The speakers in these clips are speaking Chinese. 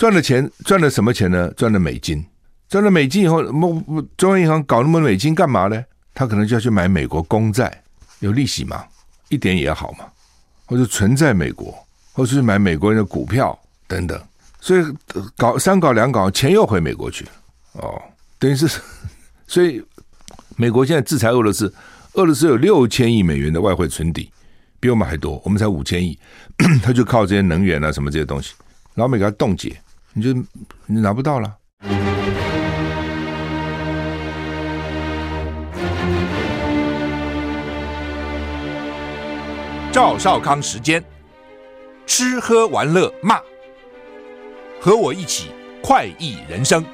赚了钱，赚了什么钱呢？赚了美金，赚了美金以后，中央银行搞那么多美金干嘛呢？他可能就要去买美国公债，有利息嘛，一点也好嘛，或者存在美国，或者是买美国人的股票等等。所以搞三搞两搞，钱又回美国去了哦，等于是，所以美国现在制裁俄罗斯，俄罗斯有六千亿美元的外汇存底，比我们还多，我们才五千亿，他就靠这些能源啊什么这些东西，老美给他冻结。你就你拿不到了。赵少康时间，吃喝玩乐骂，和我一起快意人生。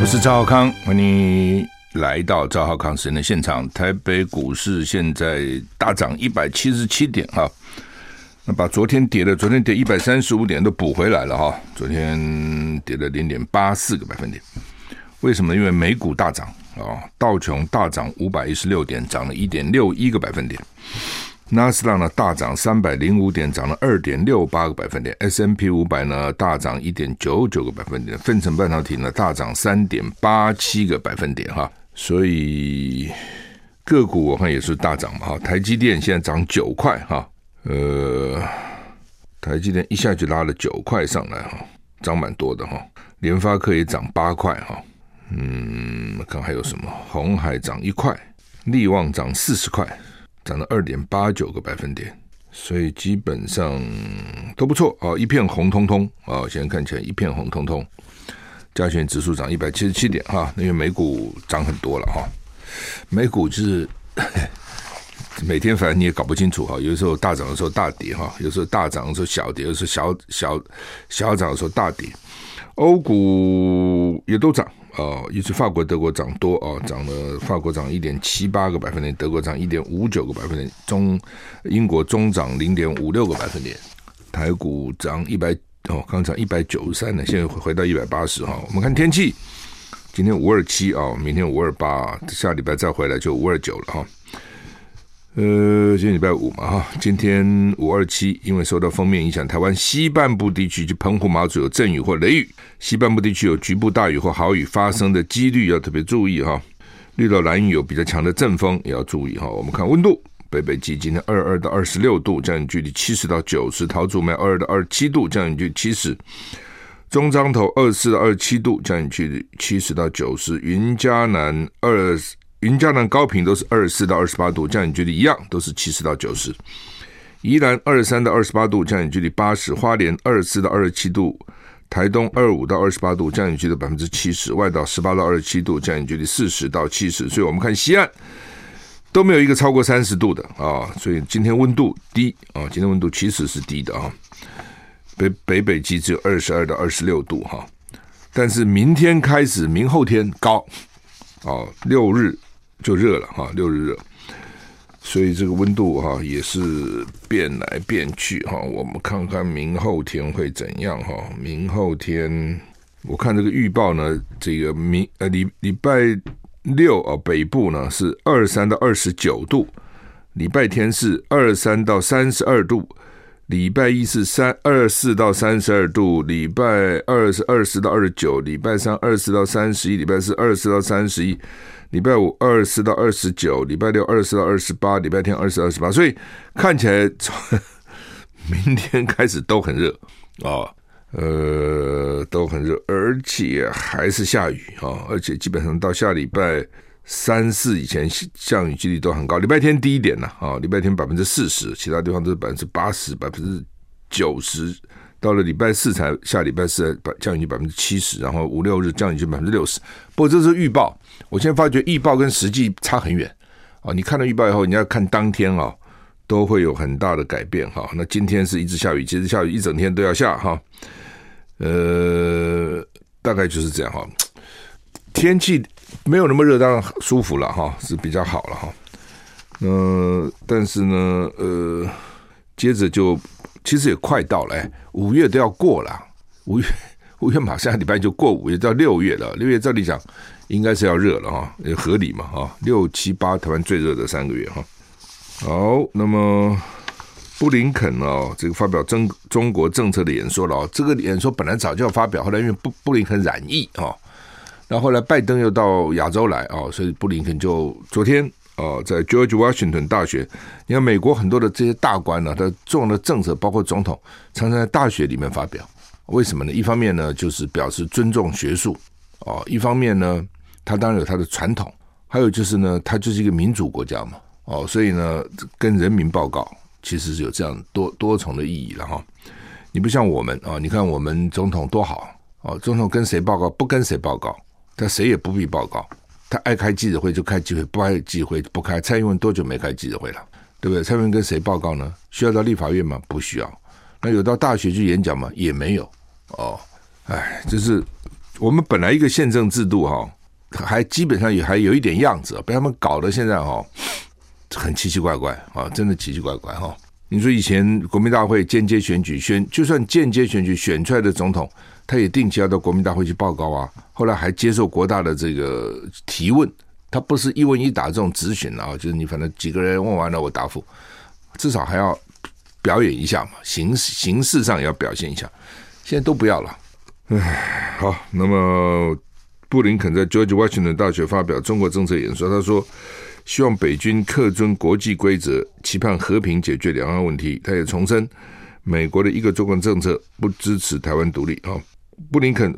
我是赵少康，欢迎你来到赵少康时间的现场。台北股市现在大涨一百七十七点哈。那把昨天跌的，昨天跌一百三十五点都补回来了哈。昨天跌了零点八四个百分点，为什么？因为美股大涨啊，道琼大涨五百一十六点，涨了一点六一个百分点。纳斯达呢大涨三百零五点，涨了二点六八个百分点。S M P 五百呢大涨一点九九个百分点。分成半导体呢大涨三点八七个百分点哈。所以个股我看也是大涨嘛哈。台积电现在涨九块哈。呃，台积电一下就拉了九块上来哈，涨蛮多的哈。联发科也涨八块哈，嗯，看还有什么？红海涨一块，力旺涨四十块，涨了二点八九个百分点，所以基本上都不错啊，一片红彤彤啊，现在看起来一片红彤彤。加权指数涨一百七十七点哈，因为美股涨很多了哈，美股就是。每天反正你也搞不清楚哈，有时候大涨的时候大跌哈，有时候大涨的时候小跌，有时候小小小涨的时候大跌。欧股也都涨啊，尤其法国、德国涨多啊，涨了法国涨一点七八个百分点，德国涨一点五九个百分点，中英国中涨零点五六个百分点。台股涨一百哦，刚涨一百九十三呢，现在回到一百八十哈。我们看天气，今天五二七啊，明天五二八，下礼拜再回来就五二九了哈。呃，今天礼拜五嘛，哈，今天五二七，因为受到封面影响，台湾西半部地区就澎湖、马祖有阵雨或雷雨，西半部地区有局部大雨或豪雨发生的几率要特别注意哈。绿岛、兰屿有比较强的阵风也要注意哈。我们看温度，北北基今天二二到二十六度，降雨距离七十到九十；桃竹苗二二到二十七度，降雨距七十；中彰投二四到二十七度，降雨距离七十到九十；云嘉南二。云嘉南高频都是二十四到二十八度，降雨距离一样，都是七十到九十。宜兰二十三到二十八度，降雨距离八十。花莲二十四到二十七度，台东二五到二十八度，降雨距离百分之七十。外岛十八到二十七度，降雨距离四十到七十。所以我们看西岸都没有一个超过三十度的啊，所以今天温度低啊，今天温度其实是低的啊。北北北基只有二十二到二十六度哈，但是明天开始，明后天高哦，六日。就热了哈，六日热，所以这个温度哈也是变来变去哈。我们看看明后天会怎样哈？明后天我看这个预报呢，这个明呃礼礼拜六啊北部呢是二三到二十九度，礼拜天是二三到三十二度，礼拜一是三二四到三十二度，礼拜二是二十到二十九，礼拜三二十到三十一，礼拜四二十到三十一。礼拜五二十到二十九，礼拜六二十到二十八，礼拜天二十二十八，所以看起来从 明天开始都很热啊，呃，都很热，而且还是下雨啊，而且基本上到下礼拜三四以前降雨几率都很高。礼拜天低一点呢啊，礼拜天百分之四十，其他地方都是百分之八十、百分之九十。到了礼拜四才下礼拜四降雨百分之七十，然后五六日降雨就百分之六十。不过这是预报。我现在发觉预报跟实际差很远啊！你看了预报以后，你要看当天啊，都会有很大的改变哈。那今天是一直下雨，其实下雨一整天都要下哈。呃，大概就是这样哈。天气没有那么热，当然舒服了哈，是比较好了哈。呃，但是呢，呃，接着就其实也快到了，五月都要过了，五月 五月马上礼拜就过五月到六月了，六月照理讲。应该是要热了哈，也合理嘛哈。六七八台湾最热的三个月哈。好，那么布林肯哦，这个发表中中国政策的演说了。这个演说本来早就要发表，后来因为布布林肯染疫哦，然后后来拜登又到亚洲来哦，所以布林肯就昨天哦，在 George Washington 大学，你看美国很多的这些大官呢，他重要的政策，包括总统，常常在大学里面发表。为什么呢？一方面呢，就是表示尊重学术哦；一方面呢，他当然有他的传统，还有就是呢，他就是一个民主国家嘛哦，所以呢，跟人民报告。其实是有这样多多重的意义了哈，你不像我们啊，你看我们总统多好哦，总统跟谁报告不跟谁报告，他谁也不必报告，他爱开记者会就开记者会，不爱记者会不开。蔡英文多久没开记者会了，对不对？蔡英文跟谁报告呢？需要到立法院吗？不需要。那有到大学去演讲吗？也没有。哦，哎，就是我们本来一个宪政制度哈，还基本上也还有一点样子，被他们搞得现在哈。很奇奇怪怪啊，真的奇奇怪怪哈！你说以前国民大会间接选举选，就算间接选举选出来的总统，他也定期要到国民大会去报告啊。后来还接受国大的这个提问，他不是一问一答这种质询啊，就是你反正几个人问完了我答复，至少还要表演一下嘛，形形式上也要表现一下。现在都不要了，唉，好，那么布林肯在 George Washington 大学发表中国政策演说，他说。希望北军恪遵国际规则，期盼和平解决两岸问题。他也重申，美国的一个中国政策不支持台湾独立。啊，布林肯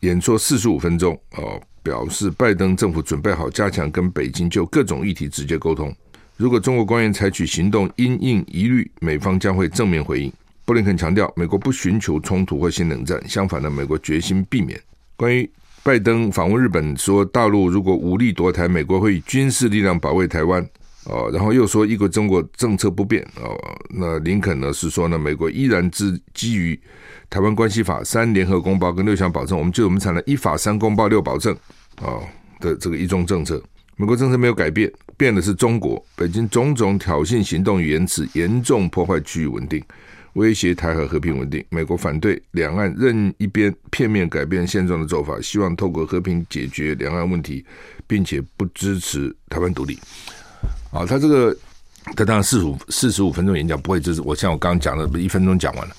演说四十五分钟，哦，表示拜登政府准备好加强跟北京就各种议题直接沟通。如果中国官员采取行动因应疑虑，美方将会正面回应。布林肯强调，美国不寻求冲突或新冷战，相反的，美国决心避免。关于拜登访问日本说，大陆如果武力夺台，美国会以军事力量保卫台湾。哦，然后又说一个中国政策不变。哦，那林肯呢是说呢，美国依然基基于《台湾关系法》、三联合公报跟六项保证，我们就我们产了一法三公报六保证。哦的这个一中政策，美国政策没有改变，变的是中国。北京种种挑衅行动与言辞，严重破坏区域稳定。威胁台海和平稳定，美国反对两岸任一边片面改变现状的做法，希望透过和平解决两岸问题，并且不支持台湾独立。啊，他这个他当然四十五四十五分钟演讲不会就是我像我刚刚讲的，一分钟讲完了。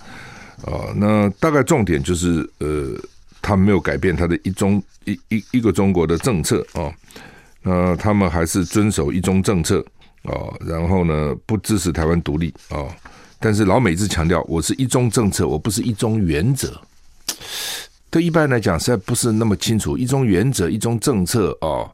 啊，那大概重点就是呃，他没有改变他的一中一一一个中国的政策啊，那他们还是遵守一中政策啊，然后呢不支持台湾独立啊。但是老美一直强调，我是一中政策，我不是一中原则。对一般来讲，实在不是那么清楚。一中原则、一中政策哦，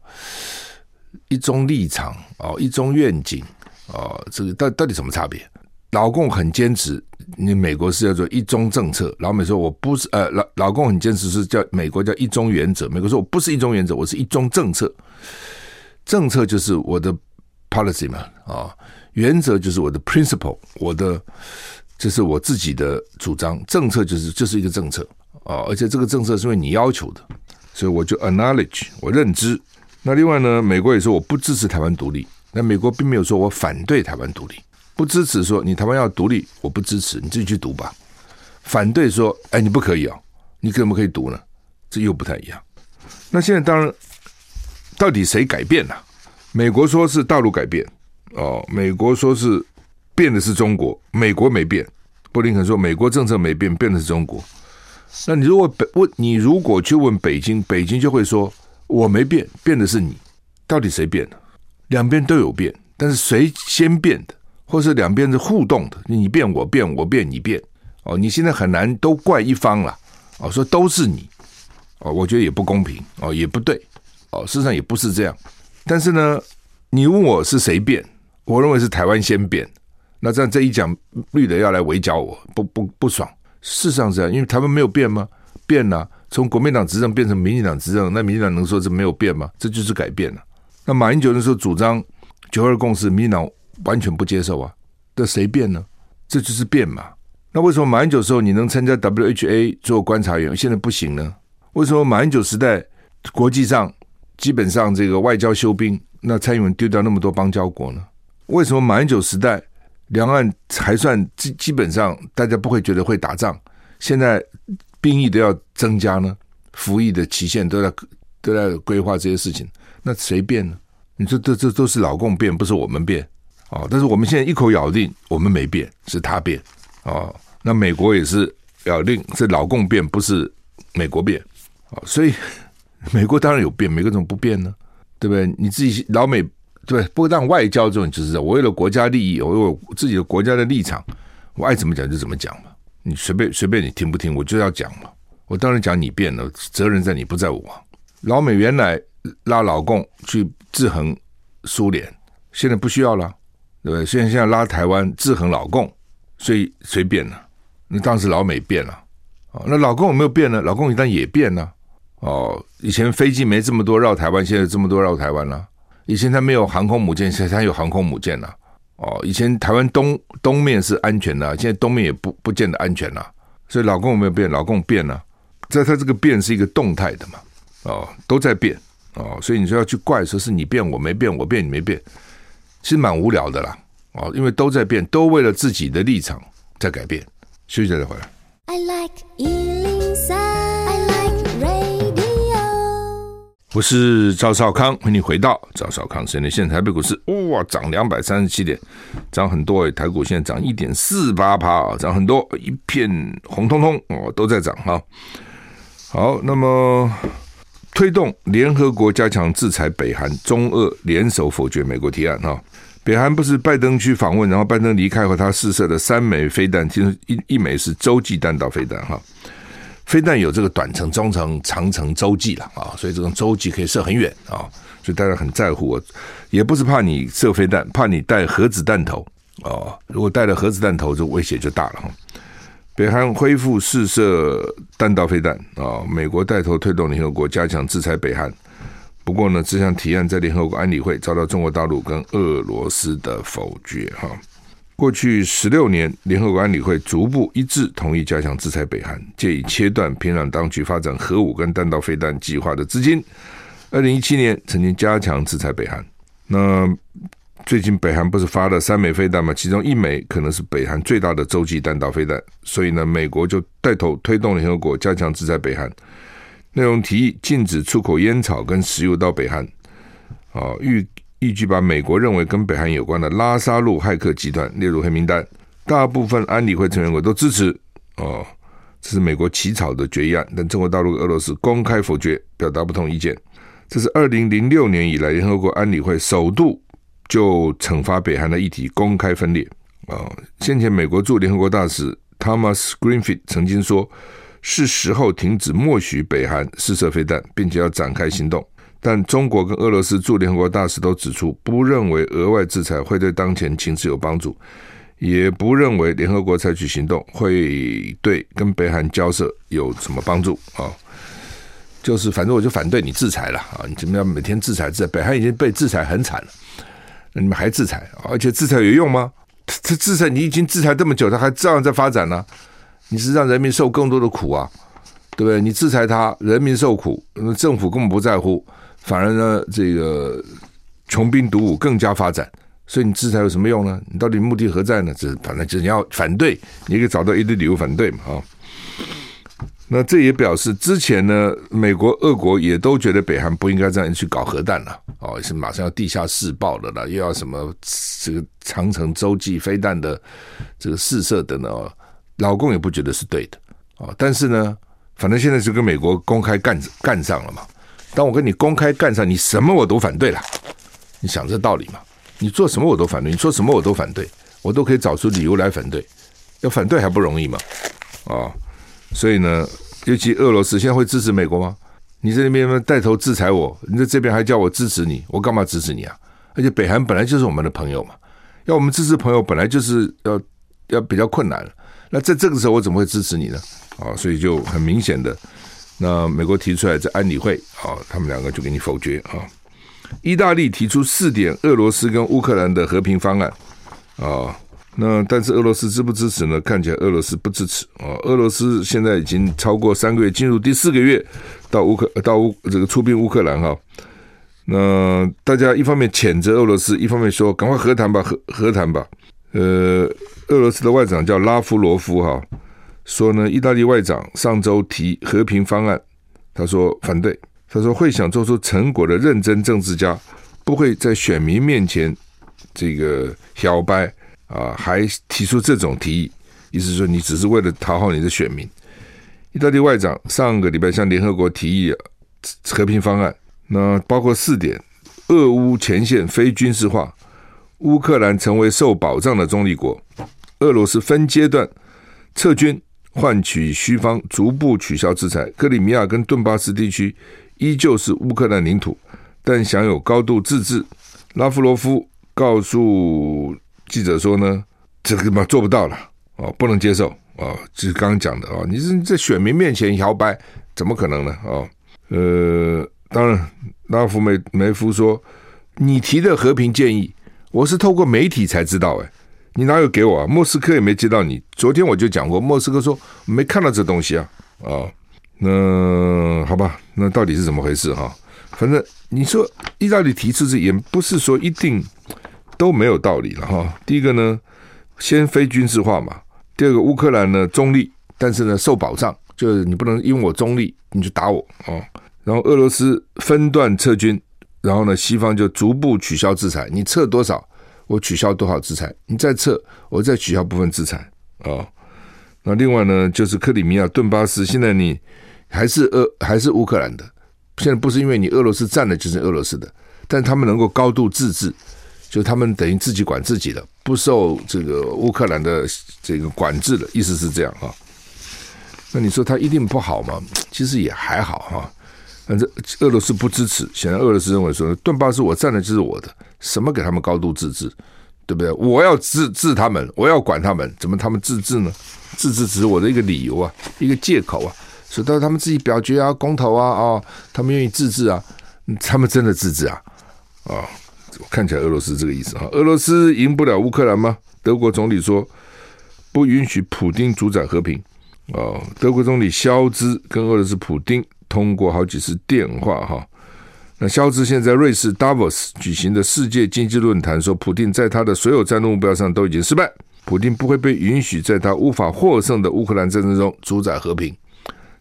一中立场哦，一中愿景哦，这个到到底什么差别？老共很坚持，你美国是叫做一中政策。老美说我不是，呃，老老共很坚持是叫美国叫一中原则。美国说我不是一中原则，我是一中政策。政策就是我的 policy 嘛，啊、原则就是我的 principle，我的这是我自己的主张。政策就是就是一个政策啊，而且这个政策是为你要求的，所以我就 acknowledge 我认知。那另外呢，美国也说我不支持台湾独立，那美国并没有说我反对台湾独立，不支持说你台湾要独立，我不支持，你自己去读吧。反对说，哎，你不可以哦，你可不可以读呢？这又不太一样。那现在当然，到底谁改变了？美国说是大陆改变。哦，美国说是变的是中国，美国没变。布林肯说美国政策没变，变的是中国。那你如果北问你如果去问北京，北京就会说我没变，变的是你。到底谁变了？两边都有变，但是谁先变的，或是两边是互动的？你变我变，我变你变。哦，你现在很难都怪一方了。哦，说都是你。哦，我觉得也不公平。哦，也不对。哦，事实上也不是这样。但是呢，你问我是谁变？我认为是台湾先变，那这样这一讲绿的要来围剿我，不不不爽。事实上是这样，因为台湾没有变吗？变了，从国民党执政变成民进党执政，那民进党能说这没有变吗？这就是改变了。那马英九那时候主张九二共识，民进党完全不接受啊，这谁变呢？这就是变嘛。那为什么马英九时候你能参加 WHA 做观察员，现在不行呢？为什么马英九时代国际上基本上这个外交休兵，那蔡英文丢掉那么多邦交国呢？为什么马英九时代两岸还算基基本上大家不会觉得会打仗？现在兵役都要增加呢，服役的期限都在都在规划这些事情，那谁变呢？你说这这都是老共变，不是我们变哦，但是我们现在一口咬定我们没变，是他变哦。那美国也是咬定是老共变，不是美国变哦。所以 美国当然有变，美国怎么不变呢？对不对？你自己老美对，不过当外交这种就是我为了国家利益，我有自己的国家的立场，我爱怎么讲就怎么讲嘛。你随便随便你听不听，我就要讲嘛。我当然讲你变了，责任在你不在我。老美原来拉老共去制衡苏联，现在不需要了。对不对？现在现在拉台湾制衡老共，所以谁变了？那当时老美变了。那老共有没有变呢？老共一旦也变了哦。以前飞机没这么多绕台湾，现在这么多绕台湾了。以前它没有航空母舰，现在它有航空母舰了。哦，以前台湾东东面是安全的，现在东面也不不见得安全了。所以老共有没有变？老共变了，在它这个变是一个动态的嘛。哦，都在变哦。所以你说要去怪说是你变我没变，我变你没变。其实蛮无聊的啦，哦，因为都在变，都为了自己的立场在改变。休息再回来。I like 我是赵少康，欢迎回到赵少康时间的现。台北股市哇，涨两百三十七点，涨很多诶。台股现在涨一点四八趴啊，涨很多，一片红彤彤哦，都在涨哈。好，那么。推动联合国加强制裁北韩，中俄联手否决美国提案。哈，北韩不是拜登去访问，然后拜登离开后，他试射的三枚飞弹，其中一一枚是洲际弹道飞弹。哈，飞弹有这个短程、中程、长程、洲际了啊，所以这种洲际可以射很远啊，所以大家很在乎我。也不是怕你射飞弹，怕你带核子弹头啊。如果带了核子弹头，这威胁就大了哈。北韩恢复试射弹道飞弹啊！美国带头推动联合国加强制裁北韩。不过呢，这项提案在联合国安理会遭到中国大陆跟俄罗斯的否决。哈，过去十六年，联合国安理会逐步一致同意加强制裁北韩，借以切断平壤当局发展核武跟弹道飞弹计划的资金。二零一七年曾经加强制裁北韩。那最近北韩不是发了三枚飞弹吗？其中一枚可能是北韩最大的洲际弹道飞弹，所以呢，美国就带头推动联合国加强制裁北韩。内容提议禁止出口烟草跟石油到北韩。啊，预预计把美国认为跟北韩有关的拉沙路骇客集团列入黑名单。大部分安理会成员国都支持。哦，这是美国起草的决议案，但中国大陆、俄罗斯公开否决，表达不同意见。这是二零零六年以来联合国安理会首度。就惩罚北韩的议题公开分裂啊！先前美国驻联合国大使 Thomas Greenfield 曾经说，是时候停止默许北韩试射飞弹，并且要展开行动。但中国跟俄罗斯驻联合国大使都指出，不认为额外制裁会对当前情势有帮助，也不认为联合国采取行动会对跟北韩交涉有什么帮助啊！就是反正我就反对你制裁了啊！你怎么样每天制裁制裁？北韩已经被制裁很惨了。你们还制裁，而且制裁有用吗？这制裁你已经制裁这么久，他还照样在发展呢、你是让人民受更多的苦啊，对不对？你制裁他，人民受苦，政府根本不在乎，反而呢，这个穷兵黩武更加发展。所以你制裁有什么用呢？你到底目的何在呢？这反正就是你要反对，你可以找到一堆理由反对嘛，啊。那这也表示，之前呢，美国、俄国也都觉得北韩不应该这样去搞核弹了，哦，是马上要地下试爆了啦，又要什么这个长城洲际飞弹的这个试射的呢？老共也不觉得是对的，哦，但是呢，反正现在就跟美国公开干干上了嘛。当我跟你公开干上，你什么我都反对了，你想这道理嘛？你做什么我都反对，你说什么我都反对，我都可以找出理由来反对，要反对还不容易嘛？啊、哦。所以呢，尤其俄罗斯现在会支持美国吗？你在那边带头制裁我，你在这边还叫我支持你，我干嘛支持你啊？而且北韩本来就是我们的朋友嘛，要我们支持朋友本来就是要要比较困难了。那在这个时候我怎么会支持你呢？啊，所以就很明显的，那美国提出来在安理会啊，他们两个就给你否决啊。意大利提出四点俄罗斯跟乌克兰的和平方案啊。那但是俄罗斯支不支持呢？看起来俄罗斯不支持啊。俄罗斯现在已经超过三个月，进入第四个月到乌克到乌这个出兵乌克兰哈。那大家一方面谴责俄罗斯，一方面说赶快和谈吧，和和谈吧。呃，俄罗斯的外长叫拉夫罗夫哈，说呢，意大利外长上周提和平方案，他说反对，他说会想做出成果的认真政治家不会在选民面前这个小白啊，还提出这种提议，意思说你只是为了讨好你的选民。意大利外长上个礼拜向联合国提议和平方案，那包括四点：俄乌前线非军事化，乌克兰成为受保障的中立国，俄罗斯分阶段撤军，换取西方逐步取消制裁。克里米亚跟顿巴斯地区依旧是乌克兰领土，但享有高度自治。拉夫罗夫告诉记者说呢，这个嘛做不到了哦，不能接受。哦，就是刚刚讲的哦，你是在选民面前摇摆，怎么可能呢？哦，呃，当然，拉夫梅梅夫说，你提的和平建议，我是透过媒体才知道，哎，你哪有给我啊？莫斯科也没接到你。昨天我就讲过，莫斯科说没看到这东西啊。啊、那好吧，那到底是怎么回事哈、反正你说意大利提出这也不是说一定都没有道理了哈、第一个呢，先非军事化嘛。第二个，乌克兰呢中立，但是呢受保障，就是你不能因为我中立你就打我哦。然后俄罗斯分段撤军，然后呢西方就逐步取消制裁，你撤多少我取消多少制裁，你再撤我再取消部分制裁啊、哦。那另外呢就是克里米亚、顿巴斯，现在你还是俄还是乌克兰的，现在不是因为你俄罗斯占了就是俄罗斯的，但他们能够高度自治。就他们等于自己管自己的，不受这个乌克兰的这个管制的意思是这样啊。那你说他一定不好吗？其实也还好哈。反正俄罗斯不支持，显然俄罗斯认为说顿巴斯我占的就是我的，什么给他们高度自治，对不对？我要治治他们，我要管他们，怎么他们自治呢？自治只是我的一个理由啊，一个借口啊。所以到他们自己表决啊，公投啊，哦，他们愿意自治啊，他们真的自治啊，啊。看起来俄罗斯这个意思啊，俄罗斯赢不了乌克兰吗？德国总理说不允许普丁主宰和平哦。德国总理肖兹跟俄罗斯普丁通过好几次电话哈。那肖兹现在瑞士达沃斯举行的世界经济论坛说，普丁在他的所有战略目标上都已经失败，普丁不会被允许在他无法获胜的乌克兰战争中主宰和平。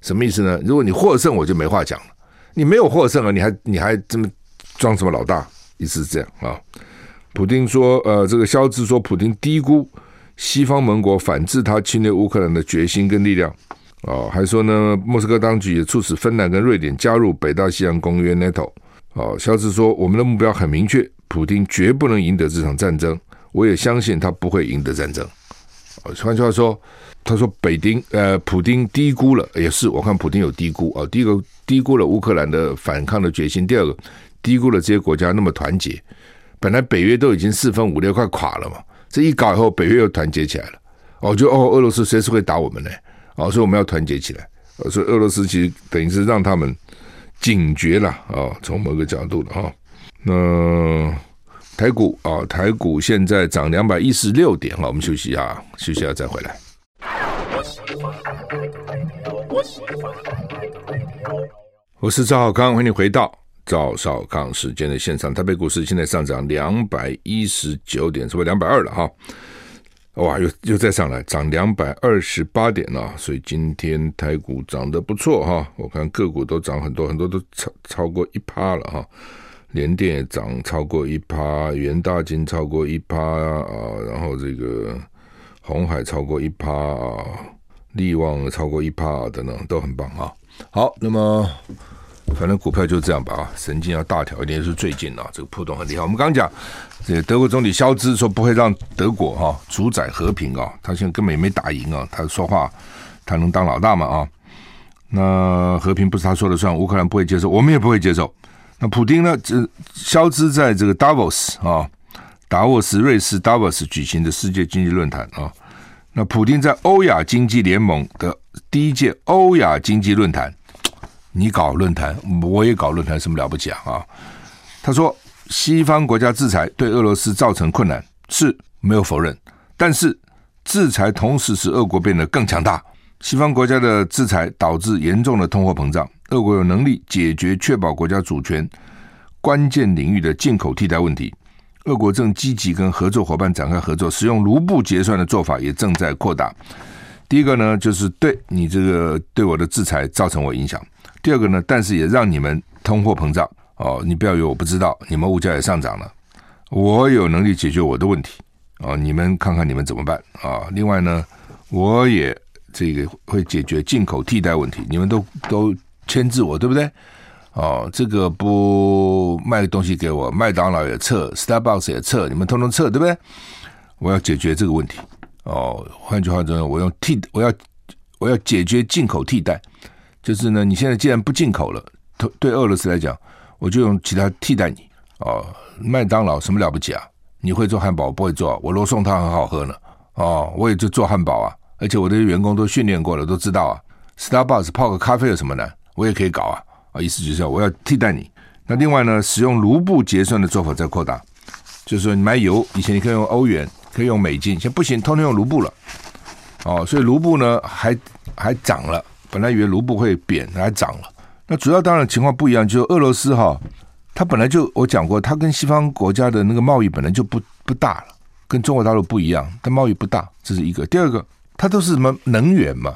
什么意思呢？如果你获胜，我就没话讲了；你没有获胜啊，你还你还这么装什么老大？意思是这样啊，普丁说，呃，这个肖兹说，普丁低估西方盟国反制他侵略乌克兰的决心跟力量哦，还说呢，莫斯科当局也促使芬兰跟瑞典加入北大西洋公约 NATO。哦，肖斯说，我们的目标很明确，普丁绝不能赢得这场战争，我也相信他不会赢得战争。换句话说，他说北丁呃，普丁低估了，也是我看普丁有低估啊，第一个低估了乌克兰的反抗的决心，第二个。低估了这些国家那么团结，本来北约都已经四分五裂快垮了嘛，这一搞以后，北约又团结起来了。哦，就哦，俄罗斯随时会打我们呢，哦，所以我们要团结起来。所以俄罗斯其实等于是让他们警觉了啊，从某个角度的哈。那台股啊，台股现在涨两百一十六点，好，我们休息一下，休息一下再回来。我是赵少康，欢迎你回到。赵少康时间的现场，台北股市现在上涨两百一十九点，是不是两百二了哈？哇，又又再上来，涨两百二十八点了，所以今天台股涨得不错哈。我看个股都涨很多，很多都超超过一趴了哈。联电也涨超过一趴，元大金超过一趴啊，然后这个红海超过一趴啊，力旺超过一趴等等，都很棒啊。好，那么。反正股票就这样吧啊，神经要大条一点，是最近啊，这个波动很厉害。我们刚讲，这德国总理肖兹说不会让德国哈主宰和平啊，他现在根本也没打赢啊，他说话他能当老大吗啊？那和平不是他说了算，乌克兰不会接受，我们也不会接受。那普丁呢？这肖兹在这个达沃斯啊，达沃斯瑞士达沃斯举行的世界经济论坛啊，那普丁在欧亚经济联盟的第一届欧亚经济论坛。你搞论坛，我也搞论坛，什么了不起啊？啊，他说，西方国家制裁对俄罗斯造成困难是没有否认，但是制裁同时使俄国变得更强大。西方国家的制裁导致严重的通货膨胀，俄国有能力解决确保国家主权关键领域的进口替代问题。俄国正积极跟合作伙伴展开合作，使用卢布结算的做法也正在扩大。第一个呢，就是对你这个对我的制裁造成我影响。第二个呢，但是也让你们通货膨胀哦，你不要以为我不知道，你们物价也上涨了我有能力解决我的问题哦，你们看看你们怎么办啊？另外呢，我也这个会解决进口替代问题，你们都都牵制我，对不对？哦，这个不卖东西给我，麦当劳也撤，Starbucks 也撤，你们通通撤，对不对？我要解决这个问题。哦，换句话说，我用替，我要我要解决进口替代，就是呢，你现在既然不进口了，对俄罗斯来讲，我就用其他替代你。哦，麦当劳什么了不起啊？你会做汉堡，我不会做，我罗宋汤很好喝呢。哦，我也就做汉堡啊，而且我的员工都训练过了，都知道啊。Starbucks 泡个咖啡有什么难？我也可以搞啊。啊，意思就是我要替代你。那另外呢，使用卢布结算的做法在扩大，就是说你买油，以前你可以用欧元，可以用美金，现在不行，通通用卢布了。哦，所以卢布呢还还涨了，本来以为卢布会贬，还涨了。那主要当然情况不一样，就是俄罗斯哈，它本来就我讲过，它跟西方国家的那个贸易本来就不不大了，跟中国大陆不一样，它贸易不大，这是一个。第二个，它都是什么能源嘛，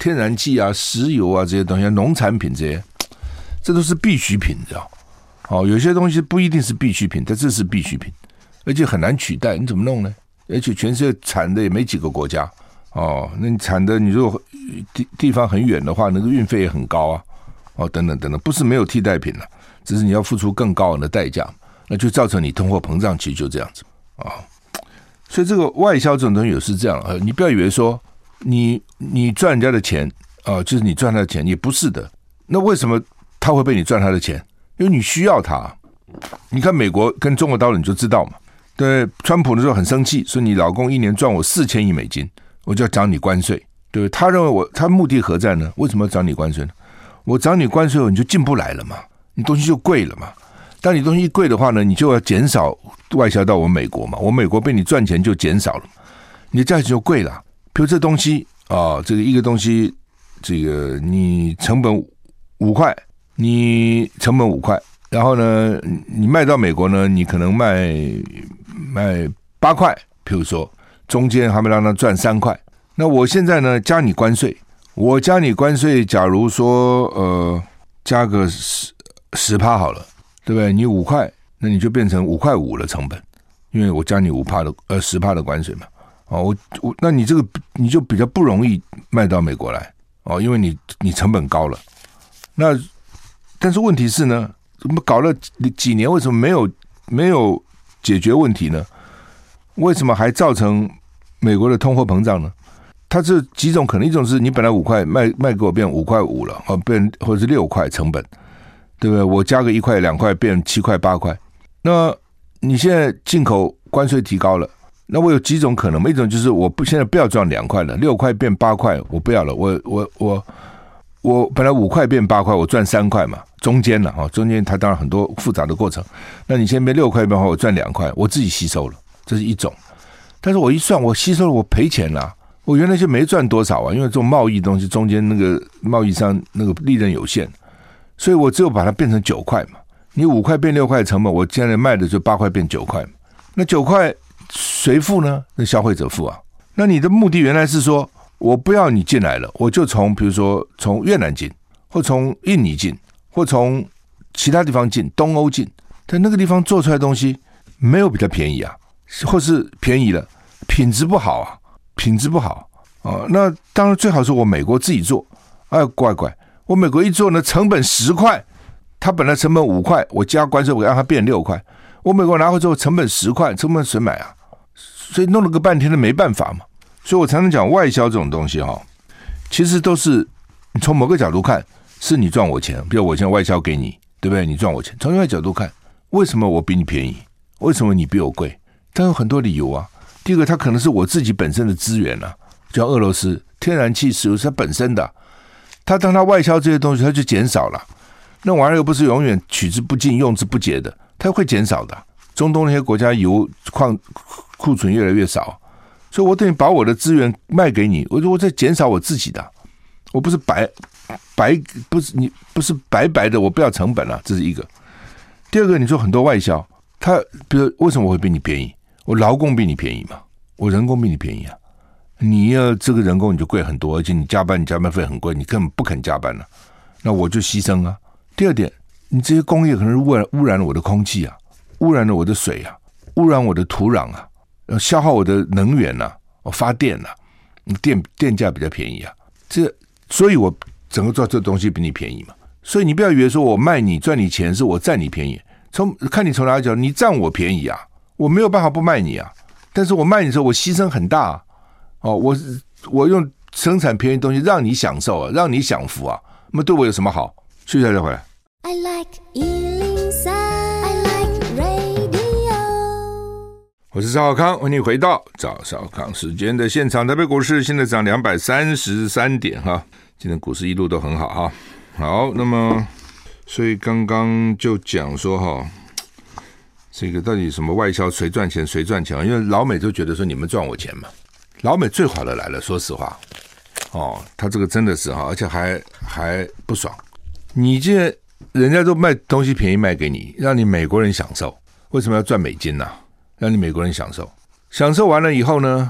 天然气啊、石油啊这些东西，农产品这些。这都是必需品，知道？哦，有些东西不一定是必需品，但这是必需品，而且很难取代。你怎么弄呢？而且全世界产的也没几个国家哦。那你产的，你如果地地方很远的话，那个运费也很高啊。哦，等等等等，不是没有替代品了，只是你要付出更高昂的代价，那就造成你通货膨胀，其实就这样子啊。所以这个外销这种东西也是这样，你不要以为说你你赚人家的钱啊，就是你赚他的钱，也不是的。那为什么？他会被你赚他的钱，因为你需要他。你看美国跟中国大陆，你就知道嘛。对，川普的时候很生气，说你老公一年赚我四千亿美金，我就要涨你关税。对不对，他认为我他目的何在呢？为什么要涨你关税呢？我涨你关税，你就进不来了嘛，你东西就贵了嘛。当你东西贵的话呢，你就要减少外销到我们美国嘛。我美国被你赚钱就减少了，你的价钱就贵了。比如这东西啊、这个一个东西，这个你成本五块。你成本五块，然后呢，你卖到美国呢，你可能卖卖八块，譬如说中间还没让他赚三块。那我现在呢，加你关税，我加你关税，假如说呃加个十十趴好了，对不对？你五块，那你就变成五块五的成本，因为我加你五趴的呃十趴的关税嘛。哦，我我那你这个你就比较不容易卖到美国来哦，因为你你成本高了，那。但是问题是呢，怎么搞了几年，为什么没有没有解决问题呢？为什么还造成美国的通货膨胀呢？它这几种可能，一种是你本来五块卖卖给我变五块五了，哦，变或者是六块成本，对不对？我加个一块两块变七块八块。那你现在进口关税提高了，那我有几种可能？一种就是我不现在不要赚两块了，六块变八块，我不要了，我我我。我本来五块变八块，我赚三块嘛，中间了哈，中间它当然很多复杂的过程。那你现在变六块变八块，我赚两块，我自己吸收了，这是一种。但是我一算，我吸收了，我赔钱了。我原来就没赚多少啊，因为这种贸易东西中间那个贸易商那个利润有限，所以我只有把它变成九块嘛。你五块变六块成本，我现在卖的就八块变九块嘛。那九块谁付呢？那消费者付啊。那你的目的原来是说。我不要你进来了，我就从比如说从越南进，或从印尼进，或从其他地方进，东欧进，但那个地方做出来的东西没有比较便宜啊，或是便宜了，品质不好啊，品质不好啊。那当然最好是我美国自己做，哎，乖乖，我美国一做呢，成本十块，它本来成本五块，我加关税，我让它变六块，我美国拿回之后成本十块，成本谁买啊？所以弄了个半天的没办法嘛。所以我常常讲外销这种东西哈，其实都是你从某个角度看，是你赚我钱，比如我现在外销给你，对不对？你赚我钱。从另外角度看，为什么我比你便宜？为什么你比我贵？但有很多理由啊。第一个，它可能是我自己本身的资源啊，像俄罗斯天然气、石油是它本身的。它当它外销这些东西，它就减少了。那玩意儿又不是永远取之不尽、用之不竭的，它会减少的。中东那些国家油矿库存越来越少。所以，我等于把我的资源卖给你，我我在减少我自己的，我不是白白不是你不是白白的，我不要成本了，这是一个。第二个，你说很多外销，他比如为什么我会比你便宜？我劳工比你便宜嘛，我人工比你便宜啊。你要这个人工你就贵很多，而且你加班你加班费很贵，你根本不肯加班了，那我就牺牲啊。第二点，你这些工业可能污染污染了我的空气啊，污染了我的水啊。污染我的土壤啊，消耗我的能源呐、啊，我发电呐、啊，电电价比较便宜啊，这所以我整个做这东西比你便宜嘛，所以你不要以为说我卖你赚你钱是我占你便宜，从看你从哪里讲，你占我便宜啊，我没有办法不卖你啊，但是我卖你的时候我牺牲很大、啊、哦，我我用生产便宜的东西让你享受啊，让你享福啊，那么对我有什么好？休息一下再回来。I like RADIO 我是赵少康，欢迎你回到赵少康时间的现场。台北股市现在涨两百三十三点哈，今天股市一路都很好哈。好，那么所以刚刚就讲说哈，这个到底什么外销谁赚钱谁赚钱？因为老美都觉得说你们赚我钱嘛。老美最好的来了，说实话哦，他这个真的是哈，而且还还不爽。你这人家都卖东西便宜卖给你，让你美国人享受，为什么要赚美金呢？让你美国人享受，享受完了以后呢，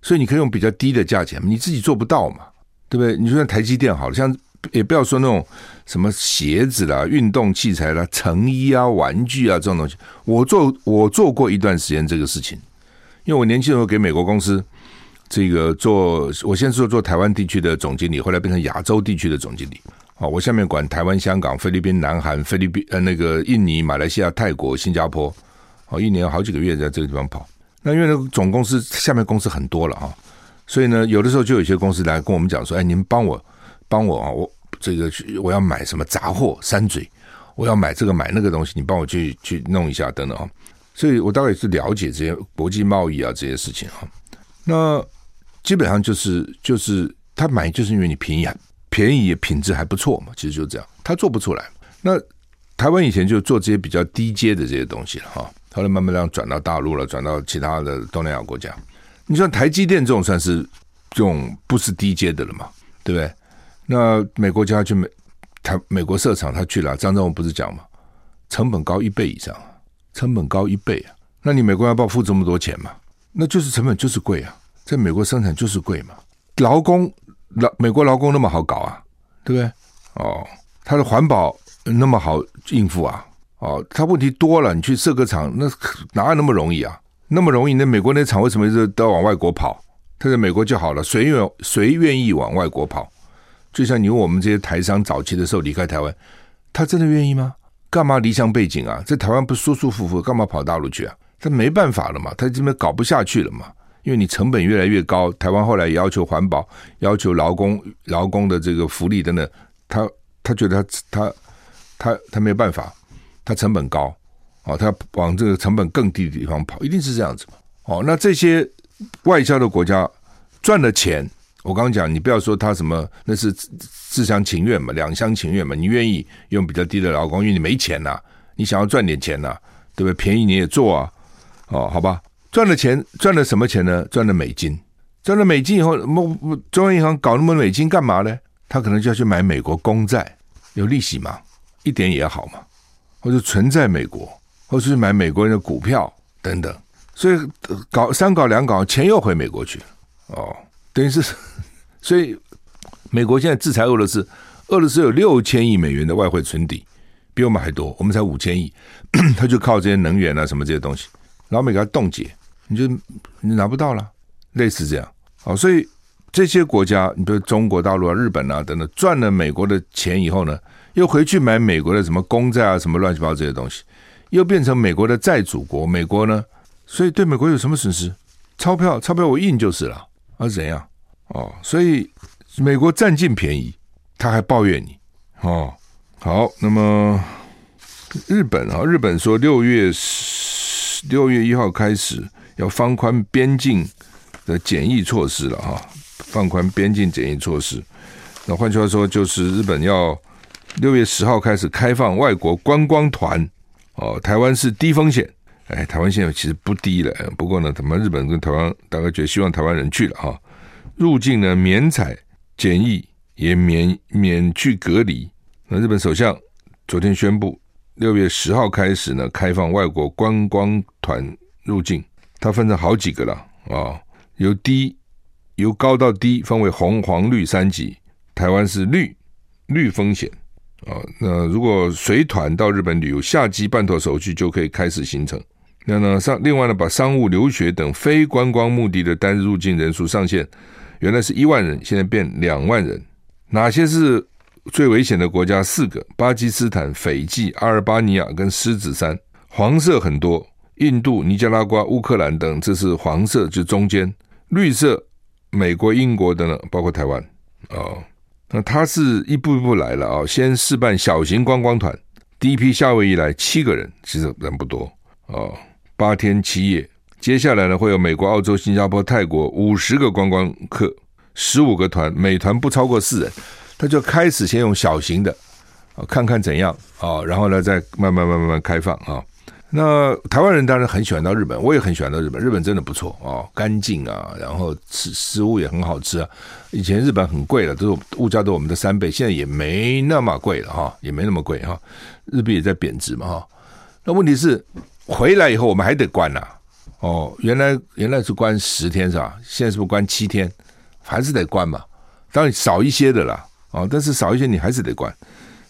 所以你可以用比较低的价钱，你自己做不到嘛，对不对？你就像台积电好了，像也不要说那种什么鞋子啦、运动器材啦、成衣啊、玩具啊这种东西，我做我做过一段时间这个事情，因为我年轻的时候给美国公司这个做，我先是做台湾地区的总经理，后来变成亚洲地区的总经理，啊，我下面管台湾、香港、菲律宾、南韩、菲律宾呃那个印尼、马来西亚、泰国、新加坡。哦，一年好几个月在这个地方跑。那因为那个总公司下面公司很多了啊，所以呢，有的时候就有些公司来跟我们讲说：“哎，你们帮我帮我啊，我这个我要买什么杂货山嘴，我要买这个买那个东西，你帮我去去弄一下等等啊。”所以我大概也是了解这些国际贸易啊这些事情啊。那基本上就是就是他买就是因为你便宜，便宜也品质还不错嘛，其实就这样，他做不出来。那台湾以前就做这些比较低阶的这些东西了哈。后来慢慢这样转到大陆了，转到其他的东南亚国家。你说台积电这种算是这种不是低阶的了嘛？对不对？那美国家去美他美国设厂，他去了。张忠谋不是讲吗？成本高一倍以上，成本高一倍啊！那你美国要不要付这么多钱嘛？那就是成本就是贵啊，在美国生产就是贵嘛。劳工劳美国劳工那么好搞啊？对不对？哦，他的环保那么好应付啊？哦，他问题多了，你去设个厂，那哪有那么容易啊？那么容易？那美国那厂为什么一直都要往外国跑？他在美国就好了，谁愿谁愿意往外国跑？就像你问我们这些台商早期的时候离开台湾，他真的愿意吗？干嘛离乡背井啊？在台湾不舒舒服服，干嘛跑大陆去啊？他没办法了嘛，他这边搞不下去了嘛，因为你成本越来越高，台湾后来要求环保，要求劳工劳工的这个福利等等，他他觉得他他他他没有办法。他成本高，哦，他往这个成本更低的地方跑，一定是这样子嘛？哦，那这些外销的国家赚了钱，我刚刚讲，你不要说他什么，那是自相情愿嘛，两厢情愿嘛，你愿意用比较低的劳工，因为你没钱呐、你想要赚点钱呐、啊，对不对？便宜你也做啊，哦，好吧，赚了钱，赚了什么钱呢？赚了美金，赚了美金以后，中央银行搞那么美金干嘛呢？他可能就要去买美国公债，有利息嘛，一点也好嘛。或者存在美国，或者是买美国人的股票等等，所以搞三搞两搞，钱又回美国去了哦，等于是，所以美国现在制裁俄罗斯，俄罗斯有六千亿美元的外汇存底，比我们还多，我们才五千亿，他就靠这些能源啊什么这些东西，老美给他冻结，你就你拿不到了，类似这样，好，所以这些国家，你比如中国大陆啊、日本啊等等，赚了美国的钱以后呢？又回去买美国的什么公债啊，什么乱七八糟这些东西，又变成美国的债主国。美国呢，所以对美国有什么损失？钞票，钞票我印就是了，啊、怎样？哦，所以美国占尽便宜，他还抱怨你哦。好，那么日本啊，日本说六月六月一号开始要放宽边境的检疫措施了哈，放宽边境检疫措施。那换句话说，就是日本要。六月十号开始开放外国观光团，哦，台湾是低风险，哎，台湾现在其实不低了，不过呢，他们日本跟台湾大概觉得希望台湾人去了哈，入境呢免采检疫，也免免去隔离。那日本首相昨天宣布，六月十号开始呢开放外国观光团入境，它分成好几个了啊，由低由高到低分为红、黄、绿三级，台湾是绿绿风险。啊，那如果随团到日本旅游，下机办妥手续就可以开始行程。那呢上另外呢，把商务、留学等非观光目的的单日入境人数上限，原来是一万人，现在变两万人。哪些是最危险的国家？四个：巴基斯坦、斐济、阿尔巴尼亚跟狮子山。黄色很多，印度、尼加拉瓜、乌克兰等，这是黄色，就中间。绿色，美国、英国等等，包括台湾。哦，那他是一步一步来了啊、先试办小型观光团，第一批夏威夷来七个人，其实人不多哦。八天七夜，接下来呢会有美国、澳洲、新加坡、泰国五十个观光客，十五个团，每团不超过四人，他就开始先用小型的，啊看看怎样啊，然后呢再慢慢慢慢慢开放啊。那台湾人当然很喜欢到日本，我也很喜欢到日本，日本真的不错哦，干净啊，然后吃食物也很好吃啊。以前日本很贵了，都是物价都我们的三倍，现在也没那么贵了哈，也没那么贵哈，日币也在贬值嘛哈。那问题是。回来以后我们还得关呐、哦，原来原来是关十天是吧？现在是不是关七天？还是得关嘛？当然少一些的啦，哦，但是少一些你还是得关。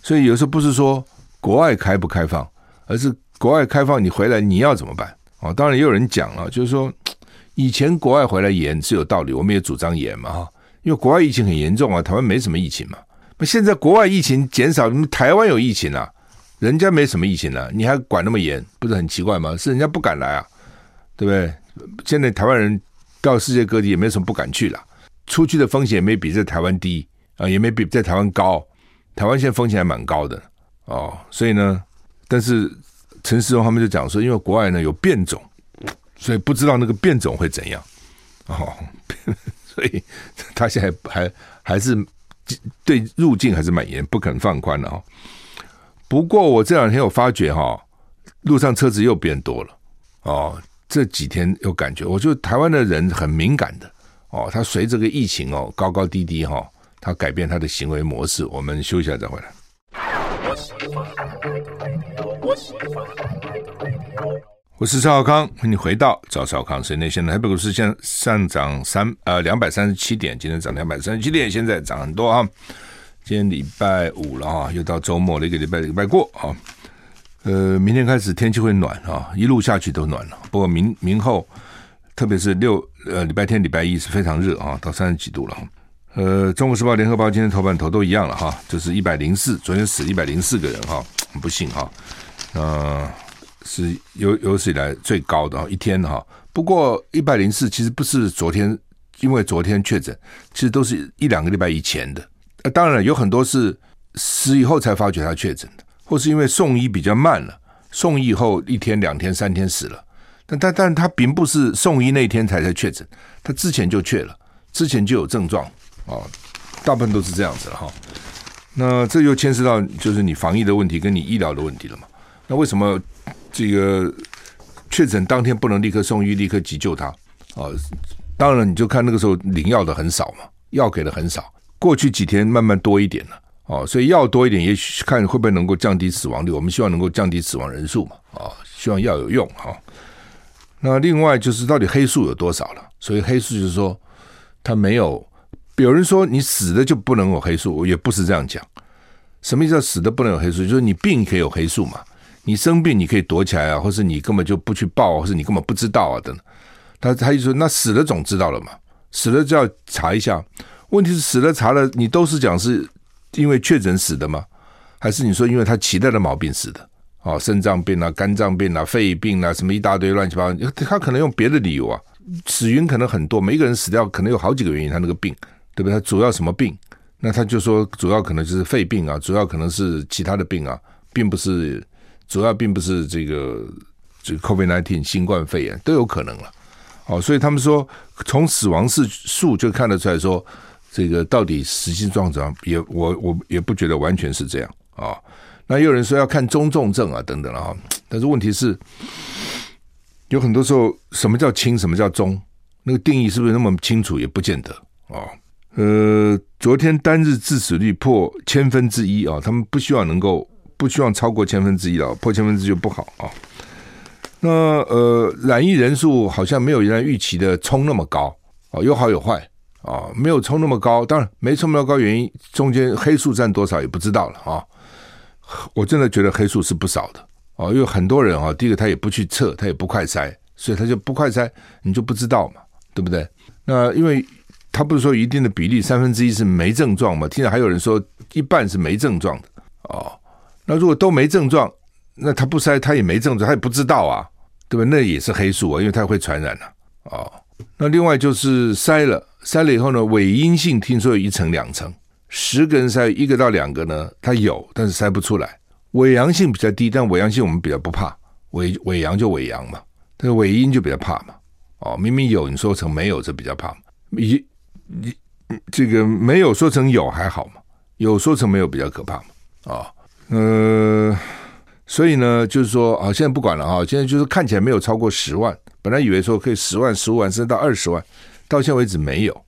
所以有时候不是说国外开不开放，而是国外开放你回来你要怎么办？哦，当然也有人讲了，就是说以前国外回来严是有道理，我们也主张严嘛哈，因为国外疫情很严重啊，台湾没什么疫情嘛。那现在国外疫情减少，台湾有疫情啊。人家没什么疫情了，你还管那么严，不是很奇怪吗？是人家不敢来啊，对不对？现在台湾人到世界各地也没什么不敢去了，出去的风险也没比在台湾低啊，也没比在台湾高。台湾现在风险还蛮高的哦，所以呢，但是陈世荣他们就讲说，因为国外呢有变种，所以不知道那个变种会怎样哦，所以 他现在还还是对入境还是蛮严，不肯放宽的哦。不过我这两天有发觉哈，路上车子又变多了哦。这几天有感觉，我觉得台湾的人很敏感的哦。他随这个疫情哦高高低低哈，他改变他的行为模式。我们休息一下再回来。我是赵少康，欢迎你回到赵少康。现在现在台北股市现上涨三呃两百三十七点，今天涨两百三十七点，现在涨很多啊。今天礼拜五了哈，又到周末了，一个礼拜礼拜过啊。呃，明天开始天气会暖啊，一路下去都暖了。不过明明后，特别是六呃礼拜天、礼拜一是非常热啊，到三十几度了。呃，《中国时报》、《联合报》今天头版头都一样了哈，就是一百零四，昨天死一百零四个人哈，很不幸哈。呃，是有有史以来最高的一天哈。不过一百零四其实不是昨天，因为昨天确诊，其实都是一两个礼拜以前的。呃，当然了，有很多是死以后才发觉他确诊的，或是因为送医比较慢了，送医以后一天、两天、三天死了。但但但他并不是送医那天才才确诊，他之前就确了，之前就有症状啊，大部分都是这样子了哈。那这就牵涉到就是你防疫的问题跟你医疗的问题了嘛。那为什么这个确诊当天不能立刻送医、立刻急救他啊？当然，你就看那个时候领药的很少嘛，药给的很少。过去几天慢慢多一点了，哦，所以药多一点，也许看会不会能够降低死亡率。我们希望能够降低死亡人数嘛，啊，希望药有用哈。那另外就是到底黑数有多少了？所以黑数就是说，它没有。有人说你死的就不能有黑数，也不是这样讲。什么意思？死的不能有黑数，就是你病可以有黑数嘛。你生病你可以躲起来啊，或是你根本就不去报，或是你根本不知道啊等等。他他就说，那死了总知道了嘛，死了就要查一下。问题是死了查了，你都是讲是因为确诊死的吗？还是你说因为他其他的毛病死的？哦，肾脏病啊、肝脏病啊、肺病啊，什么一大堆乱七八糟，他可能用别的理由啊。死因可能很多，每一个人死掉可能有好几个原因。他那个病，对不对？他主要什么病？那他就说主要可能就是肺病啊，主要可能是其他的病啊，并不是主要，并不是这个这个 COVID-19 新冠肺炎都有可能了。哦，所以他们说从死亡数数就看得出来说。这个到底实际状况也我我也不觉得完全是这样啊。那有人说要看中重症啊等等啊，但是问题是，有很多时候什么叫轻，什么叫中，那个定义是不是那么清楚也不见得啊。呃，昨天单日致死率破千分之一啊，他们不希望能够不希望超过千分之一了，破千分之一就不好啊。那呃，染疫人数好像没有原来预期的冲那么高啊，有好有坏。啊、没有冲那么高，当然没冲那么高，原因中间黑数占多少也不知道了啊、我真的觉得黑数是不少的哦，因为很多人啊，第一个他也不去测，他也不快筛，所以他就不快筛，你就不知道嘛，对不对？那因为他不是说一定的比例三分之一是没症状嘛？听到还有人说一半是没症状的哦。那如果都没症状，那他不筛他也没症状，他也不知道啊，对吧？那也是黑数啊，因为他会传染了啊。哦，那另外就是筛了，筛了以后呢，伪阴性听说有一层两层，十个人筛一个到两个呢，他有，但是筛不出来。伪阳性比较低，但伪阳性我们比较不怕，伪伪阳就伪阳嘛，但是伪阴就比较怕嘛。哦，明明有，你说成没有，这比较怕嘛。一你这个没有说成有还好嘛，有说成没有比较可怕嘛。啊、哦，呃，所以呢，就是说啊，现在不管了啊，现在就是看起来没有超过十万，本来以为说可以十万、十五万甚至到二十万，到现在为止没有。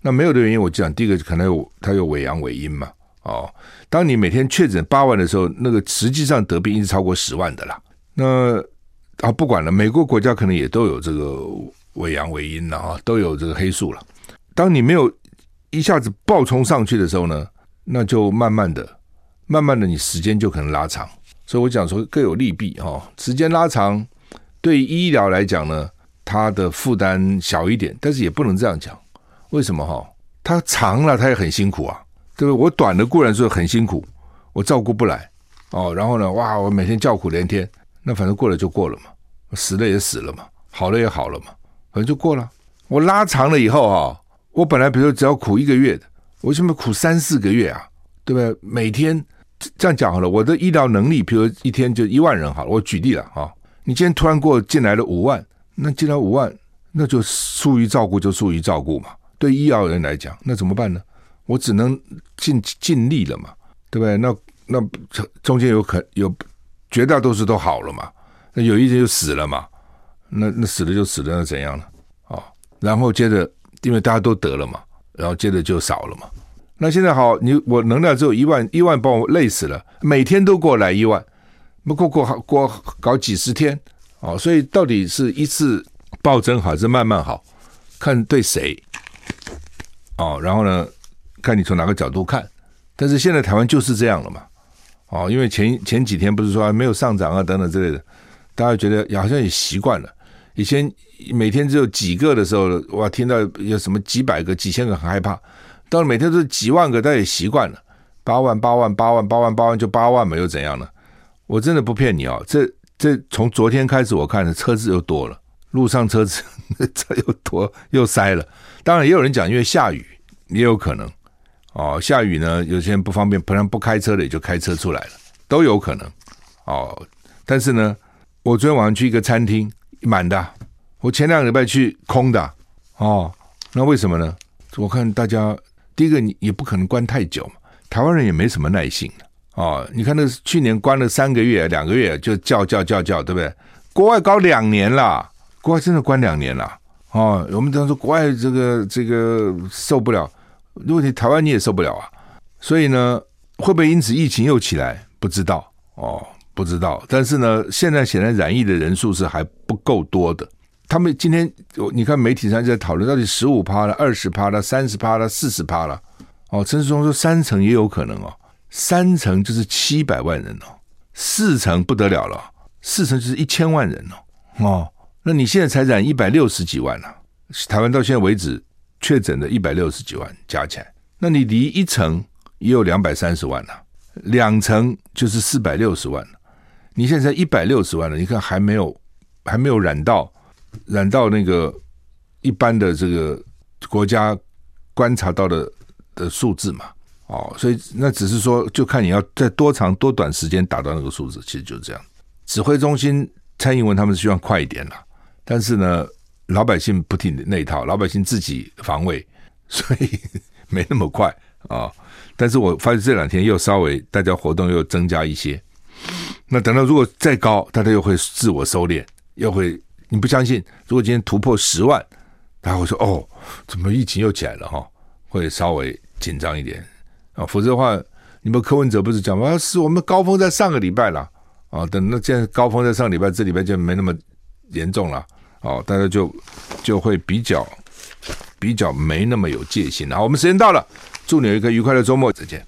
那没有的原因，我讲第一个可能有它有伪阳伪阴嘛。哦，当你每天确诊八万的时候，那个实际上得病一直超过十万的啦。那啊，不管了，美国国家可能也都有这个伪阳伪阴了啊，都有这个黑数了。当你没有一下子暴冲上去的时候呢，那就慢慢的、慢慢的，你时间就可能拉长。所以我讲说各有利弊哈，时间拉长对医疗来讲呢，他的负担小一点，但是也不能这样讲。为什么哈？他长了，他也很辛苦啊。对不对？我短的固然说很辛苦，我照顾不来哦。然后呢，哇，我每天叫苦连天。那反正过了就过了嘛，死了也死了嘛，好了也好了嘛，反正就过了。我拉长了以后啊，我本来比如说只要苦一个月的，我为什么苦三四个月啊？对不对？每天这样讲好了，我的医疗能力，比如一天就一万人好了，我举例了啊。你今天突然给我进来了五万，那既然五万，那就疏于照顾就疏于照顾嘛。对医药人来讲，那怎么办呢？我只能尽尽力了嘛，对不对？那那中间有可有绝大多数都好了嘛，那有一人就死了嘛，那那死了就死了，那怎样呢？哦，然后接着因为大家都得了嘛，然后接着就少了嘛。那现在好，你我能量只有一万，一万把我累死了，每天都过来一万，不过过好过搞几十天哦，所以到底是一次暴增好还是慢慢好，看对谁哦，然后呢？看你从哪个角度看，但是现在台湾就是这样了嘛？哦，因为前前几天不是说还没有上涨啊等等之类的，大家觉得好像也习惯了。以前每天只有几个的时候，哇，听到有什么几百个、几千个很害怕。到了每天都是几万个，大家也习惯了。八万、八万、八万、八万、八万就八万嘛，又怎样呢？我真的不骗你哦，这这从昨天开始，我看的车子又多了，路上车子 车又多又塞了。当然也有人讲，因为下雨也有可能。哦，下雨呢，有些人不方便，不然不开车的也就开车出来了，都有可能。哦，但是呢，我昨天晚上去一个餐厅，满的。我前两个礼拜去空的。哦，那为什么呢？我看大家第一个，你也不可能关太久嘛，台湾人也没什么耐性。哦，你看那去年关了三个月、两个月就叫叫叫叫，对不对？国外搞两年了，国外真的关两年了。哦，我们当时说国外这个这个受不了。如果你台湾你也受不了啊，所以呢，会不会因此疫情又起来？不知道哦，不知道。但是呢，现在显然染疫的人数是还不够多的。他们今天你看媒体上在讨论，到底十五趴了、二十趴了、三十趴了、四十趴了。哦，陈世忠说三成也有可能哦，三成就是七百万人哦，四成不得了了，四成就是一千万人哦。哦，那你现在才染一百六十几万呢、啊？台湾到现在为止。确诊的一百六十几万加起来，那你离一层也有两百三十万了，两层就是四百六十万了。你现在才一百六十万了，你看还没有还没有染到染到那个一般的这个国家观察到的的数字嘛？哦，所以那只是说，就看你要在多长多短时间达到那个数字，其实就是这样。指挥中心蔡英文他们是希望快一点了，但是呢。老百姓不听那一套，老百姓自己防卫，所以没那么快啊、但是我发现这两天又稍微大家活动又增加一些。那等到如果再高，大家又会自我收敛，又会你不相信？如果今天突破十万，大家会说哦，怎么疫情又起来了哈、哦？会稍微紧张一点啊、否则的话，你们柯文哲不是讲吗？是我们高峰在上个礼拜了啊、等那现在高峰在上个礼拜，这礼拜就没那么严重了。哦，大家就就会比较比较没那么有戒心了。好，我们时间到了，祝你有一个愉快的周末，再见。